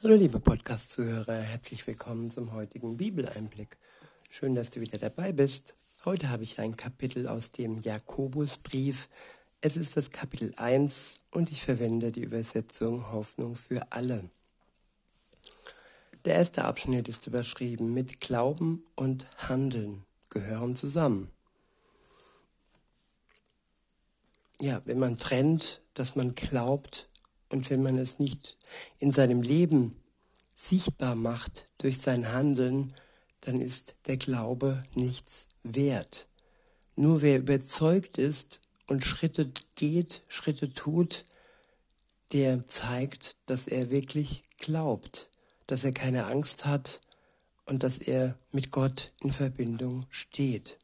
Hallo liebe Podcast-Zuhörer, herzlich willkommen zum heutigen Bibeleinblick. Schön, dass du wieder dabei bist. Heute habe ich ein Kapitel aus dem Jakobusbrief. Es ist das Kapitel 1 und ich verwende die Übersetzung Hoffnung für alle. Der erste Abschnitt ist überschrieben mit Glauben und Handeln gehören zusammen. Ja, wenn man trennt, dass man glaubt und wenn man es nicht in seinem Leben sichtbar macht durch sein Handeln, dann ist der Glaube nichts wert. Nur wer überzeugt ist und Schritte geht, Schritte tut, der zeigt, dass er wirklich glaubt, dass er keine Angst hat und dass er mit Gott in Verbindung steht.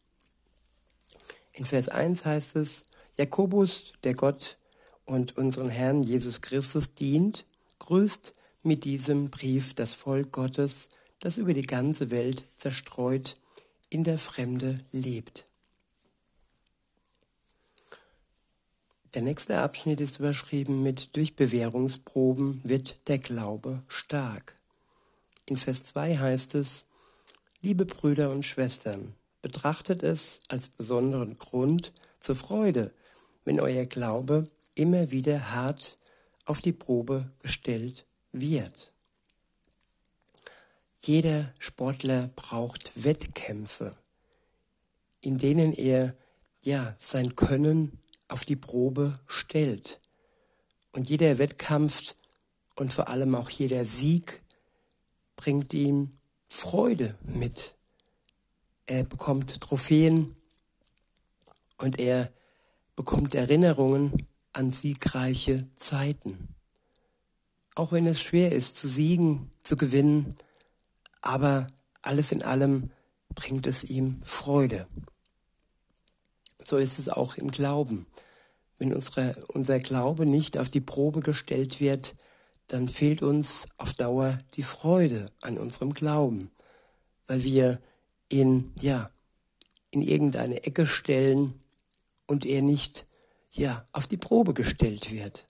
In Vers 1 heißt es, Jakobus, der Gott und unseren Herrn Jesus Christus dient, grüßt mit diesem Brief das Volk Gottes, das über die ganze Welt zerstreut in der Fremde lebt. Der nächste Abschnitt ist überschrieben mit Durch Bewährungsproben wird der Glaube stark. In Vers 2 heißt es, Liebe Brüder und Schwestern, betrachtet es als besonderen Grund zur Freude, wenn euer Glaube immer wieder hart auf die Probe gestellt wird. Jeder Sportler braucht Wettkämpfe, in denen er ja sein Können auf die Probe stellt. Und jeder Wettkampf und vor allem auch jeder Sieg bringt ihm Freude mit. Er bekommt Trophäen und er bekommt Erinnerungen an siegreiche Zeiten. Auch wenn es schwer ist zu siegen, zu gewinnen, aber alles in allem bringt es ihm Freude. So ist es auch im Glauben. Wenn unsere, unser Glaube nicht auf die Probe gestellt wird, dann fehlt uns auf Dauer die Freude an unserem Glauben, weil wir ihn, ja, in irgendeine Ecke stellen und er nicht ja, auf die Probe gestellt wird.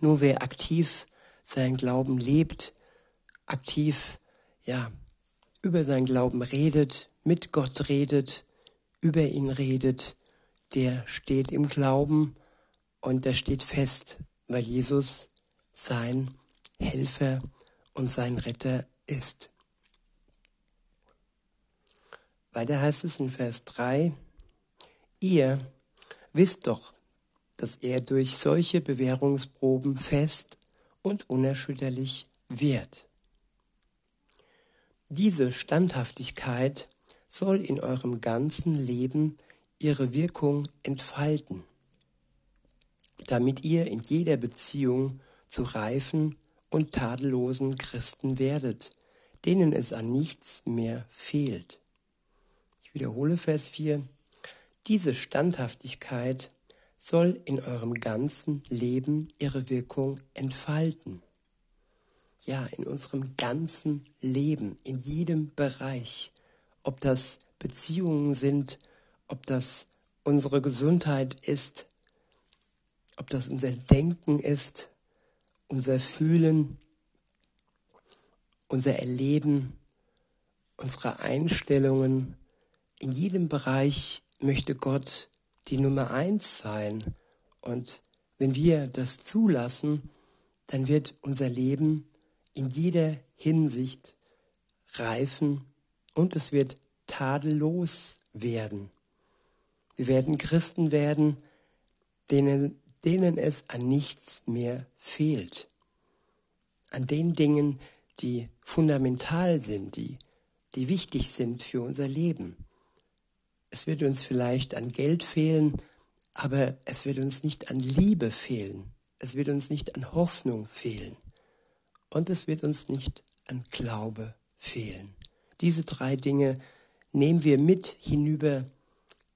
Nur wer aktiv seinen Glauben lebt, aktiv, ja, über seinen Glauben redet, mit Gott redet, über ihn redet, der steht im Glauben und der steht fest, weil Jesus sein Helfer und sein Retter ist. Weiter heißt es in Vers 3, ihr Wisst doch, dass er durch solche Bewährungsproben fest und unerschütterlich wird. Diese Standhaftigkeit soll in eurem ganzen Leben ihre Wirkung entfalten, damit ihr in jeder Beziehung zu reifen und tadellosen Christen werdet, denen es an nichts mehr fehlt. Ich wiederhole Vers 4. Diese Standhaftigkeit soll in eurem ganzen Leben ihre Wirkung entfalten. Ja, in unserem ganzen Leben, in jedem Bereich. Ob das Beziehungen sind, ob das unsere Gesundheit ist, ob das unser Denken ist, unser Fühlen, unser Erleben, unsere Einstellungen, in jedem Bereich möchte Gott die Nummer eins sein. Und wenn wir das zulassen, dann wird unser Leben in jeder Hinsicht reifen und es wird tadellos werden. Wir werden Christen werden, denen, denen es an nichts mehr fehlt. An den Dingen, die fundamental sind, die, die wichtig sind für unser Leben. Es wird uns vielleicht an Geld fehlen, aber es wird uns nicht an Liebe fehlen. Es wird uns nicht an Hoffnung fehlen. Und es wird uns nicht an Glaube fehlen. Diese drei Dinge nehmen wir mit hinüber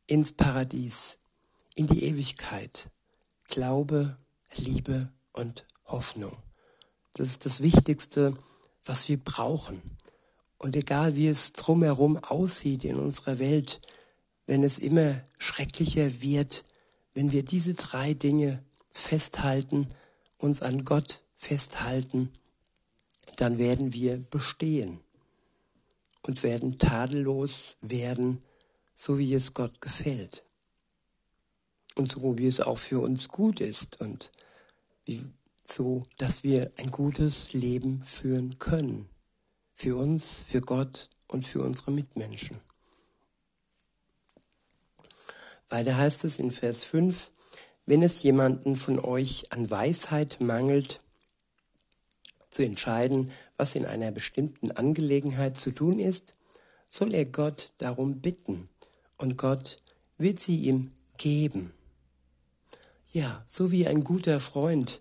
ins Paradies, in die Ewigkeit. Glaube, Liebe und Hoffnung. Das ist das Wichtigste, was wir brauchen. Und egal wie es drumherum aussieht in unserer Welt, wenn es immer schrecklicher wird, wenn wir diese drei Dinge festhalten, uns an Gott festhalten, dann werden wir bestehen und werden tadellos werden, so wie es Gott gefällt. Und so wie es auch für uns gut ist und wie, so, dass wir ein gutes Leben führen können. Für uns, für Gott und für unsere Mitmenschen. Weiter heißt es in Vers 5, wenn es jemanden von euch an Weisheit mangelt, zu entscheiden, was in einer bestimmten Angelegenheit zu tun ist, soll er Gott darum bitten und Gott wird sie ihm geben. Ja, so wie ein guter Freund,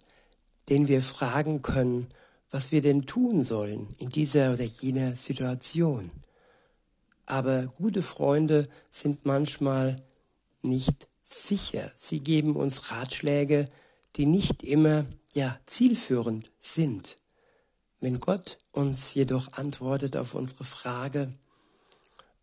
den wir fragen können, was wir denn tun sollen in dieser oder jener Situation. Aber gute Freunde sind manchmal nicht sicher. Sie geben uns Ratschläge, die nicht immer ja zielführend sind. Wenn Gott uns jedoch antwortet auf unsere Frage,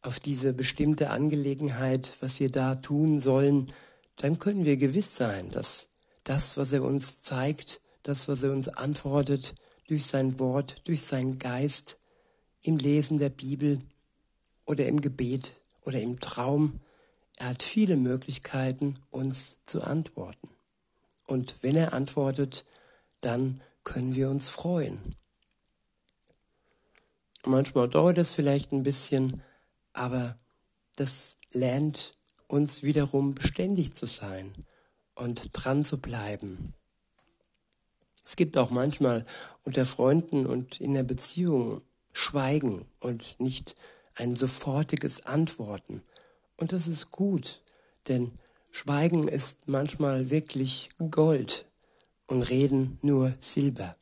auf diese bestimmte Angelegenheit, was wir da tun sollen, dann können wir gewiss sein, dass das, was er uns zeigt, das, was er uns antwortet, durch sein Wort, durch seinen Geist, im Lesen der Bibel oder im Gebet oder im Traum, er hat viele Möglichkeiten, uns zu antworten. Und wenn er antwortet, dann können wir uns freuen. Manchmal dauert es vielleicht ein bisschen, aber das lernt uns wiederum beständig zu sein und dran zu bleiben. Es gibt auch manchmal unter Freunden und in der Beziehung Schweigen und nicht ein sofortiges Antworten. Und das ist gut, denn Schweigen ist manchmal wirklich Gold und Reden nur Silber.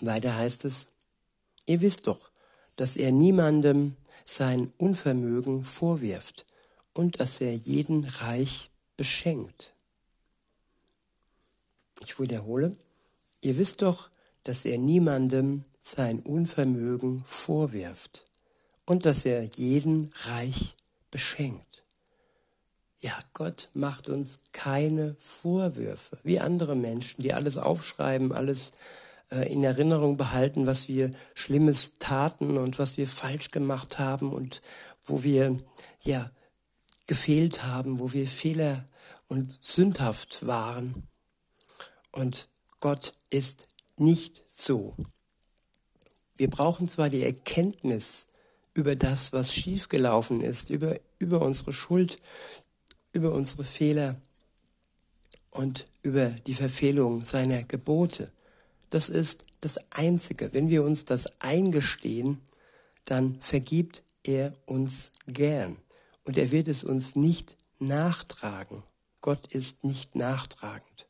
Weiter heißt es, ihr wisst doch, dass er niemandem sein Unvermögen vorwirft und dass er jeden reich beschenkt. Ich wiederhole, ihr wisst doch, dass er niemandem sein Unvermögen vorwirft und dass er jeden reich beschenkt. Ja, Gott macht uns keine Vorwürfe, wie andere Menschen, die alles aufschreiben, alles äh, in Erinnerung behalten, was wir Schlimmes taten und was wir falsch gemacht haben und wo wir, ja, gefehlt haben, wo wir Fehler und sündhaft waren. Und Gott ist nicht so. Wir brauchen zwar die Erkenntnis über das, was schiefgelaufen ist, über, über unsere Schuld, über unsere Fehler und über die Verfehlung seiner Gebote. Das ist das Einzige. Wenn wir uns das eingestehen, dann vergibt er uns gern und er wird es uns nicht nachtragen. Gott ist nicht nachtragend.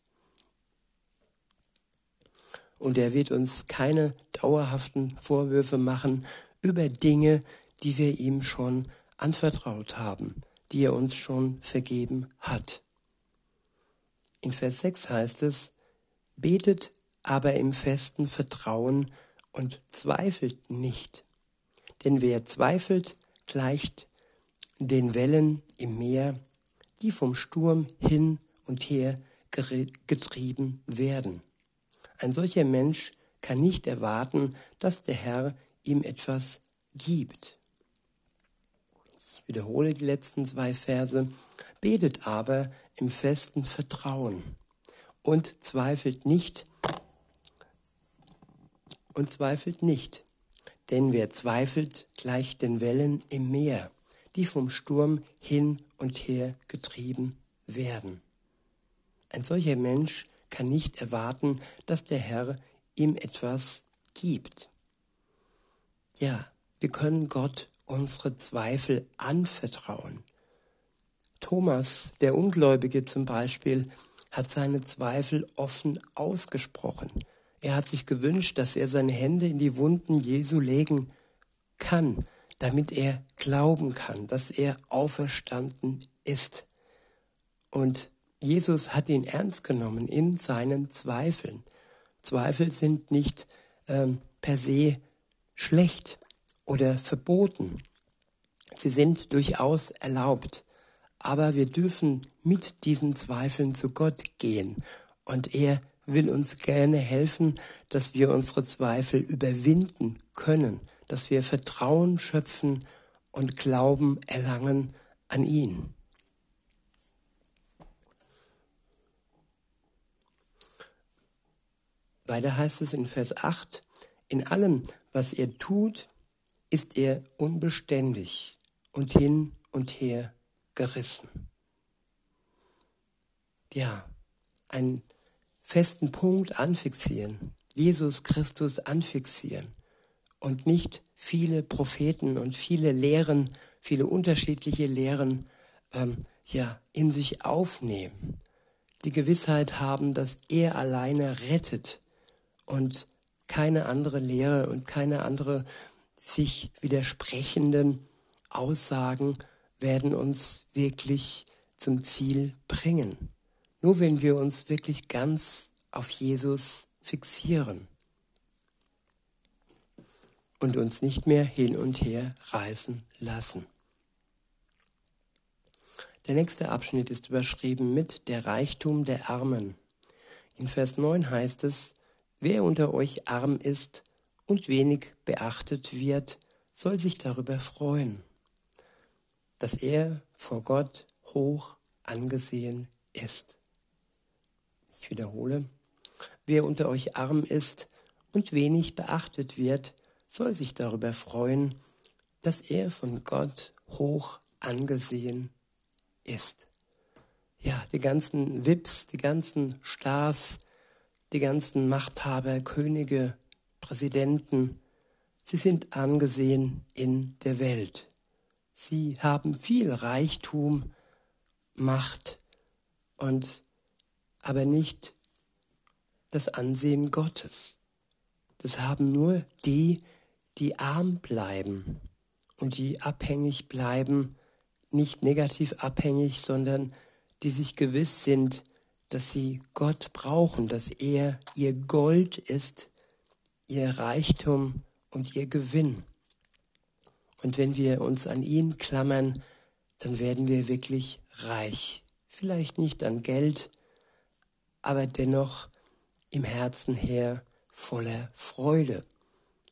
Und er wird uns keine dauerhaften Vorwürfe machen über Dinge, die wir ihm schon anvertraut haben, die er uns schon vergeben hat. In Vers 6 heißt es, betet aber im festen Vertrauen und zweifelt nicht. Denn wer zweifelt, gleicht den Wellen im Meer, die vom Sturm hin und her getrieben werden. Ein solcher Mensch kann nicht erwarten, dass der Herr ihm etwas gibt. Ich wiederhole die letzten zwei Verse. Betet aber im festen Vertrauen und zweifelt nicht und zweifelt nicht, denn wer zweifelt, gleicht den Wellen im Meer die vom Sturm hin und her getrieben werden. Ein solcher Mensch kann nicht erwarten, dass der Herr ihm etwas gibt. Ja, wir können Gott unsere Zweifel anvertrauen. Thomas, der Ungläubige zum Beispiel, hat seine Zweifel offen ausgesprochen. Er hat sich gewünscht, dass er seine Hände in die Wunden Jesu legen kann, damit er glauben kann, dass er auferstanden ist. Und Jesus hat ihn ernst genommen in seinen Zweifeln. Zweifel sind nicht ähm, per se schlecht oder verboten. Sie sind durchaus erlaubt. Aber wir dürfen mit diesen Zweifeln zu Gott gehen und er will uns gerne helfen, dass wir unsere Zweifel überwinden können, dass wir Vertrauen schöpfen und Glauben erlangen an ihn. Weiter heißt es in Vers 8, in allem, was ihr tut, ist er unbeständig und hin und her gerissen. Ja, einen festen Punkt anfixieren, Jesus Christus anfixieren und nicht viele Propheten und viele Lehren, viele unterschiedliche Lehren ähm, ja, in sich aufnehmen. Die Gewissheit haben, dass er alleine rettet und keine andere Lehre und keine andere sich widersprechenden Aussagen werden uns wirklich zum Ziel bringen. Nur wenn wir uns wirklich ganz auf Jesus fixieren und uns nicht mehr hin und her reißen lassen. Der nächste Abschnitt ist überschrieben mit der Reichtum der Armen. In Vers 9 heißt es, wer unter euch arm ist und wenig beachtet wird, soll sich darüber freuen, dass er vor Gott hoch angesehen ist. Ich wiederhole, wer unter euch arm ist und wenig beachtet wird, soll sich darüber freuen, dass er von Gott hoch angesehen ist. Ja, die ganzen Wips, die ganzen Stars, die ganzen Machthaber, Könige, Präsidenten, sie sind angesehen in der Welt. Sie haben viel Reichtum, Macht und aber nicht das Ansehen Gottes. Das haben nur die, die arm bleiben und die abhängig bleiben, nicht negativ abhängig, sondern die sich gewiss sind, dass sie Gott brauchen, dass er ihr Gold ist, ihr Reichtum und ihr Gewinn. Und wenn wir uns an ihn klammern, dann werden wir wirklich reich. Vielleicht nicht an Geld, aber dennoch im Herzen her voller Freude.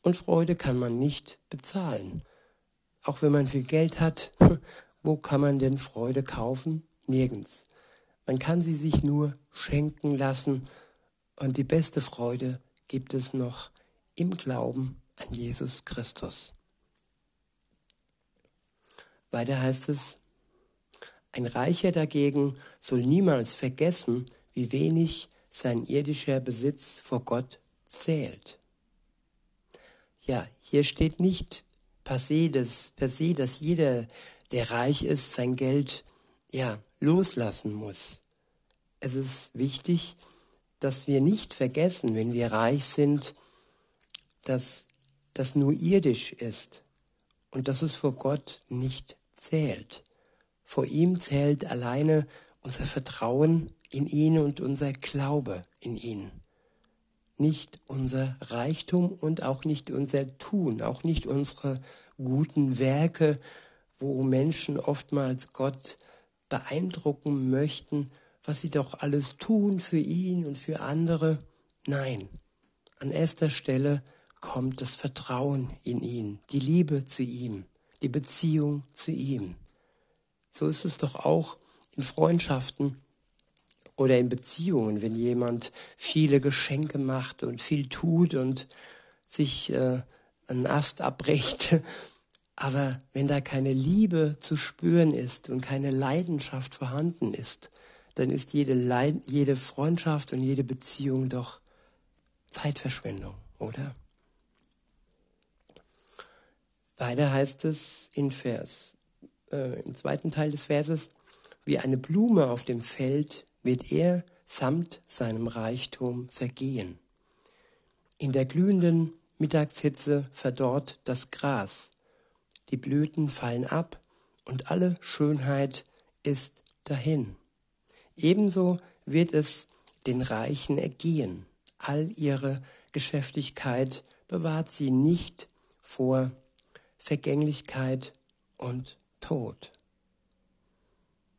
Und Freude kann man nicht bezahlen. Auch wenn man viel Geld hat, wo kann man denn Freude kaufen? Nirgends. Man kann sie sich nur schenken lassen und die beste Freude gibt es noch im Glauben an Jesus Christus. Weiter heißt es, ein Reicher dagegen soll niemals vergessen, wie wenig sein irdischer Besitz vor Gott zählt. Ja, hier steht nicht per se, dass, per se, dass jeder, der reich ist, sein Geld ja, loslassen muss. Es ist wichtig, dass wir nicht vergessen, wenn wir reich sind, dass das nur irdisch ist und dass es vor Gott nicht zählt. Vor ihm zählt alleine unser Vertrauen in ihn und unser Glaube in ihn nicht unser Reichtum und auch nicht unser Tun, auch nicht unsere guten Werke, wo Menschen oftmals Gott beeindrucken möchten, was sie doch alles tun für ihn und für andere. Nein, an erster Stelle kommt das Vertrauen in ihn, die Liebe zu ihm, die Beziehung zu ihm. So ist es doch auch in Freundschaften oder in Beziehungen, wenn jemand viele Geschenke macht und viel tut und sich äh, einen Ast abbricht. Aber wenn da keine Liebe zu spüren ist und keine Leidenschaft vorhanden ist, dann ist jede, Leid jede Freundschaft und jede Beziehung doch Zeitverschwendung, oder? Weiter heißt es in Vers, äh, im zweiten Teil des Verses, wie eine Blume auf dem Feld wird er samt seinem Reichtum vergehen. In der glühenden Mittagshitze verdorrt das Gras, die Blüten fallen ab und alle Schönheit ist dahin. Ebenso wird es den Reichen ergehen. All ihre Geschäftigkeit bewahrt sie nicht vor Vergänglichkeit und Tod.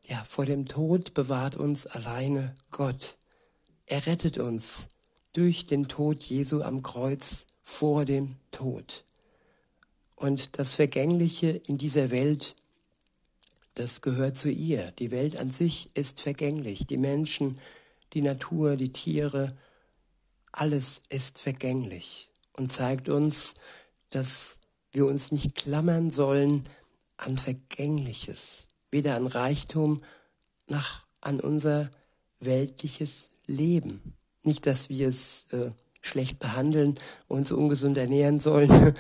Ja, vor dem Tod bewahrt uns alleine Gott. Er rettet uns durch den Tod Jesu am Kreuz vor dem Tod. Und das Vergängliche in dieser Welt, das gehört zu ihr. Die Welt an sich ist vergänglich. Die Menschen, die Natur, die Tiere, alles ist vergänglich und zeigt uns, dass wir uns nicht klammern sollen an Vergängliches, weder an Reichtum noch an unser weltliches Leben. Nicht, dass wir es äh, schlecht behandeln, uns ungesund ernähren sollen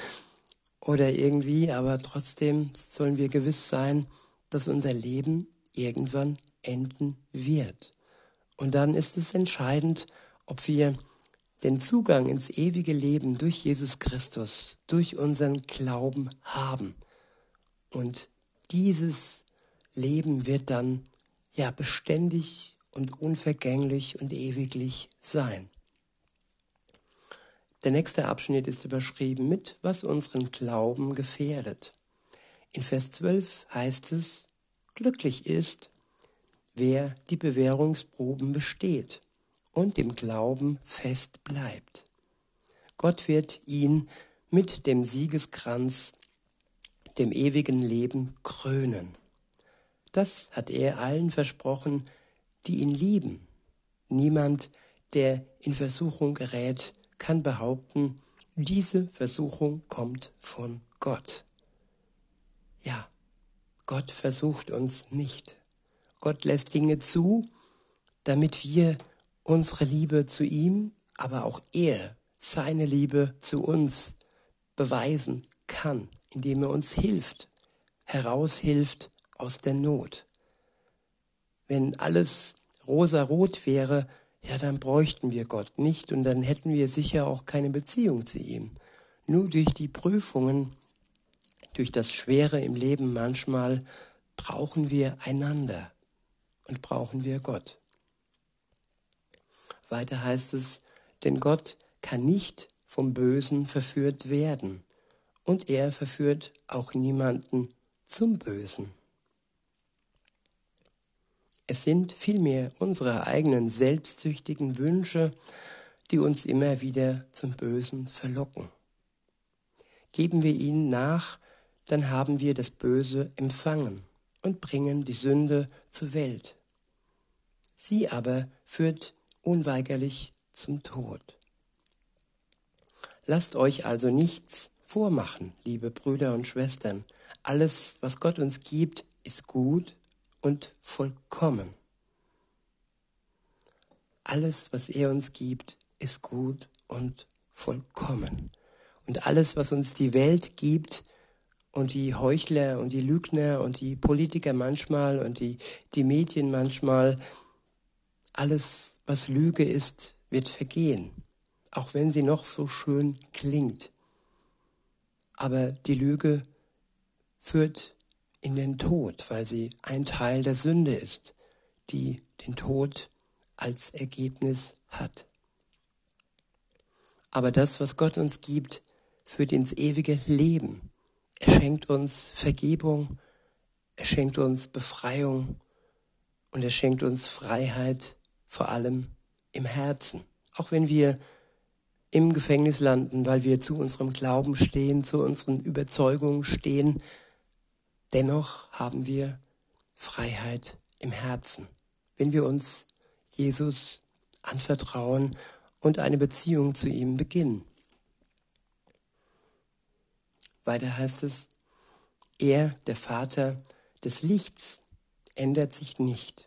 oder irgendwie, aber trotzdem sollen wir gewiss sein, dass unser Leben irgendwann enden wird. Und dann ist es entscheidend, ob wir den Zugang ins ewige Leben durch Jesus Christus, durch unseren Glauben haben. Und dieses Leben wird dann ja beständig und unvergänglich und ewiglich sein. Der nächste Abschnitt ist überschrieben mit, was unseren Glauben gefährdet. In Vers 12 heißt es, glücklich ist, wer die Bewährungsproben besteht und im Glauben fest bleibt. Gott wird ihn mit dem Siegeskranz, dem ewigen Leben krönen. Das hat er allen versprochen, die ihn lieben. Niemand, der in Versuchung gerät, kann behaupten, diese Versuchung kommt von Gott. Ja, Gott versucht uns nicht. Gott lässt Dinge zu, damit wir unsere Liebe zu ihm, aber auch er seine Liebe zu uns beweisen kann, indem er uns hilft, heraushilft aus der Not. Wenn alles rosarot wäre, ja, dann bräuchten wir Gott nicht und dann hätten wir sicher auch keine Beziehung zu ihm. Nur durch die Prüfungen, durch das Schwere im Leben manchmal brauchen wir einander und brauchen wir Gott. Weiter heißt es, denn Gott kann nicht vom Bösen verführt werden und er verführt auch niemanden zum Bösen. Es sind vielmehr unsere eigenen selbstsüchtigen Wünsche, die uns immer wieder zum Bösen verlocken. Geben wir ihnen nach, dann haben wir das Böse empfangen und bringen die Sünde zur Welt. Sie aber führt unweigerlich zum Tod. Lasst euch also nichts vormachen, liebe Brüder und Schwestern. Alles, was Gott uns gibt, ist gut und vollkommen. Alles, was er uns gibt, ist gut und vollkommen. Und alles, was uns die Welt gibt und die Heuchler und die Lügner und die Politiker manchmal und die, die Medien manchmal, alles, was Lüge ist, wird vergehen, auch wenn sie noch so schön klingt. Aber die Lüge führt in den Tod, weil sie ein Teil der Sünde ist, die den Tod als Ergebnis hat. Aber das, was Gott uns gibt, führt ins ewige Leben. Er schenkt uns Vergebung, er schenkt uns Befreiung und er schenkt uns Freiheit, vor allem im Herzen. Auch wenn wir im Gefängnis landen, weil wir zu unserem Glauben stehen, zu unseren Überzeugungen stehen, Dennoch haben wir Freiheit im Herzen, wenn wir uns Jesus anvertrauen und eine Beziehung zu ihm beginnen. Weiter heißt es, er, der Vater des Lichts, ändert sich nicht.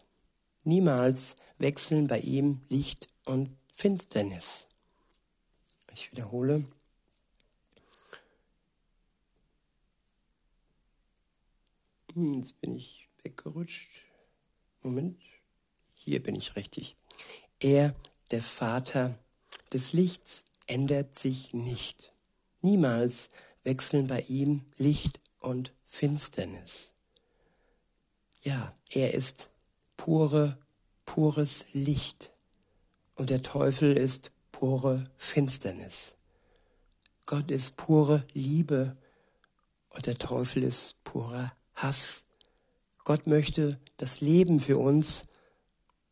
Niemals wechseln bei ihm Licht und Finsternis. Ich wiederhole, jetzt bin ich weggerutscht. Moment. Hier bin ich richtig. Er, der Vater des Lichts, ändert sich nicht. Niemals wechseln bei ihm Licht und Finsternis. Ja, er ist pure, pures Licht und der Teufel ist pure Finsternis. Gott ist pure Liebe und der Teufel ist purer Hass. Gott möchte das Leben für uns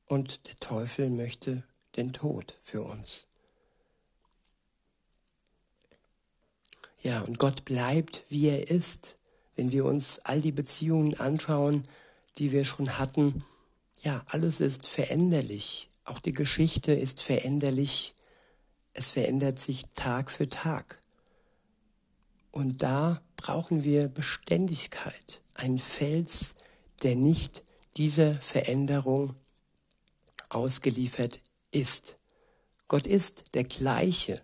und der Teufel möchte den Tod für uns. Ja, und Gott bleibt, wie er ist. Wenn wir uns all die Beziehungen anschauen, die wir schon hatten, ja, alles ist veränderlich. Auch die Geschichte ist veränderlich. Es verändert sich Tag für Tag. Und da brauchen wir Beständigkeit, ein Fels, der nicht dieser Veränderung ausgeliefert ist. Gott ist der gleiche,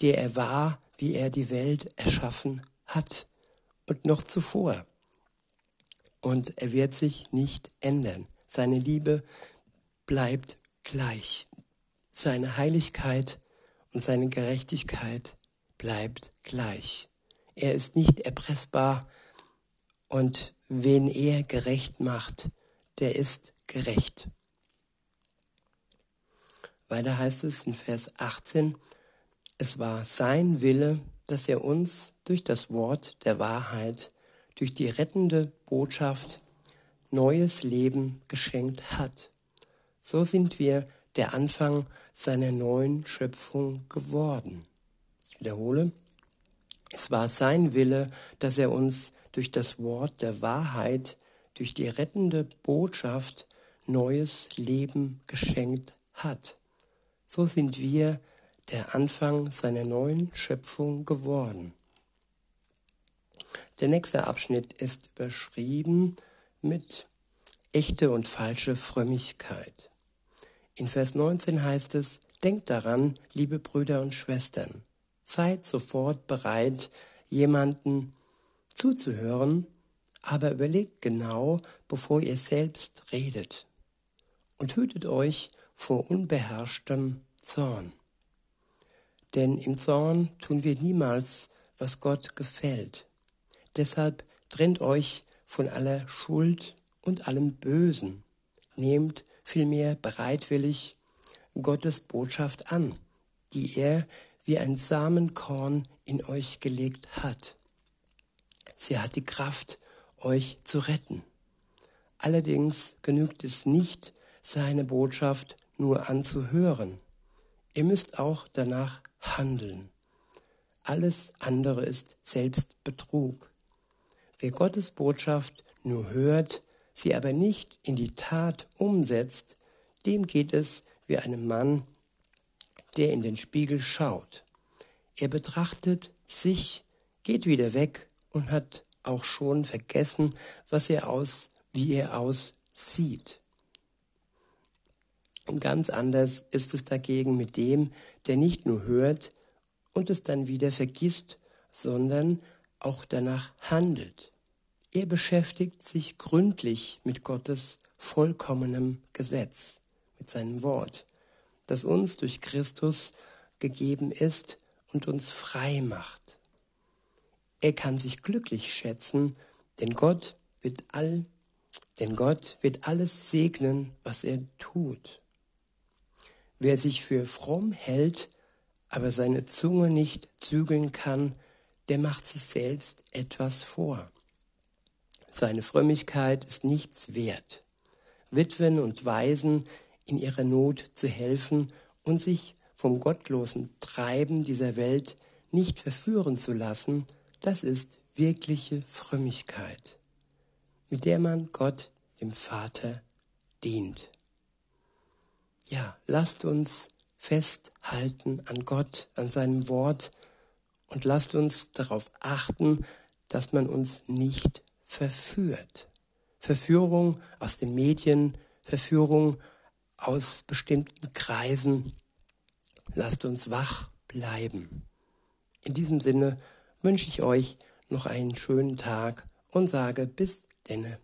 der er war, wie er die Welt erschaffen hat und noch zuvor. Und er wird sich nicht ändern. Seine Liebe bleibt gleich. Seine Heiligkeit und seine Gerechtigkeit bleibt gleich. Er ist nicht erpressbar und wen er gerecht macht, der ist gerecht. Weiter heißt es in Vers 18, es war sein Wille, dass er uns durch das Wort der Wahrheit, durch die rettende Botschaft neues Leben geschenkt hat. So sind wir der Anfang seiner neuen Schöpfung geworden. Ich wiederhole, es war sein Wille, dass er uns durch das Wort der Wahrheit, durch die rettende Botschaft neues Leben geschenkt hat. So sind wir der Anfang seiner neuen Schöpfung geworden. Der nächste Abschnitt ist überschrieben mit echte und falsche Frömmigkeit. In Vers 19 heißt es, Denkt daran, liebe Brüder und Schwestern, seid sofort bereit, jemanden zuzuhören, aber überlegt genau, bevor ihr selbst redet. Und hütet euch vor unbeherrschtem Zorn. Denn im Zorn tun wir niemals, was Gott gefällt. Deshalb trennt euch von aller Schuld und allem Bösen. Nehmt vielmehr bereitwillig Gottes Botschaft an, die er wie ein Samenkorn in euch gelegt hat. Sie hat die Kraft, euch zu retten. Allerdings genügt es nicht, seine Botschaft nur anzuhören. Ihr müsst auch danach handeln. Alles andere ist Selbstbetrug. Wer Gottes Botschaft nur hört, sie aber nicht in die Tat umsetzt, dem geht es wie einem Mann, der in den Spiegel schaut. Er betrachtet sich, geht wieder weg und hat auch schon vergessen, was er aus, wie er aussieht. Und ganz anders ist es dagegen mit dem, der nicht nur hört und es dann wieder vergisst, sondern auch danach handelt. Er beschäftigt sich gründlich mit Gottes vollkommenem Gesetz, mit seinem Wort, das uns durch Christus gegeben ist und uns frei macht. Er kann sich glücklich schätzen, denn Gott wird all, denn Gott wird alles segnen, was er tut. Wer sich für fromm hält, aber seine Zunge nicht zügeln kann, der macht sich selbst etwas vor. Seine Frömmigkeit ist nichts wert. Witwen und Waisen in ihrer Not zu helfen und sich vom gottlosen Treiben dieser Welt nicht verführen zu lassen, das ist wirkliche Frömmigkeit, mit der man Gott, dem Vater, dient ja, lasst uns festhalten an Gott, an seinem Wort und lasst uns darauf achten, dass man uns nicht verführt. Verführung aus den Medien, Verführung aus bestimmten Kreisen. Lasst uns wach bleiben. In diesem Sinne wünsche ich euch noch einen schönen Tag und sage bis denne.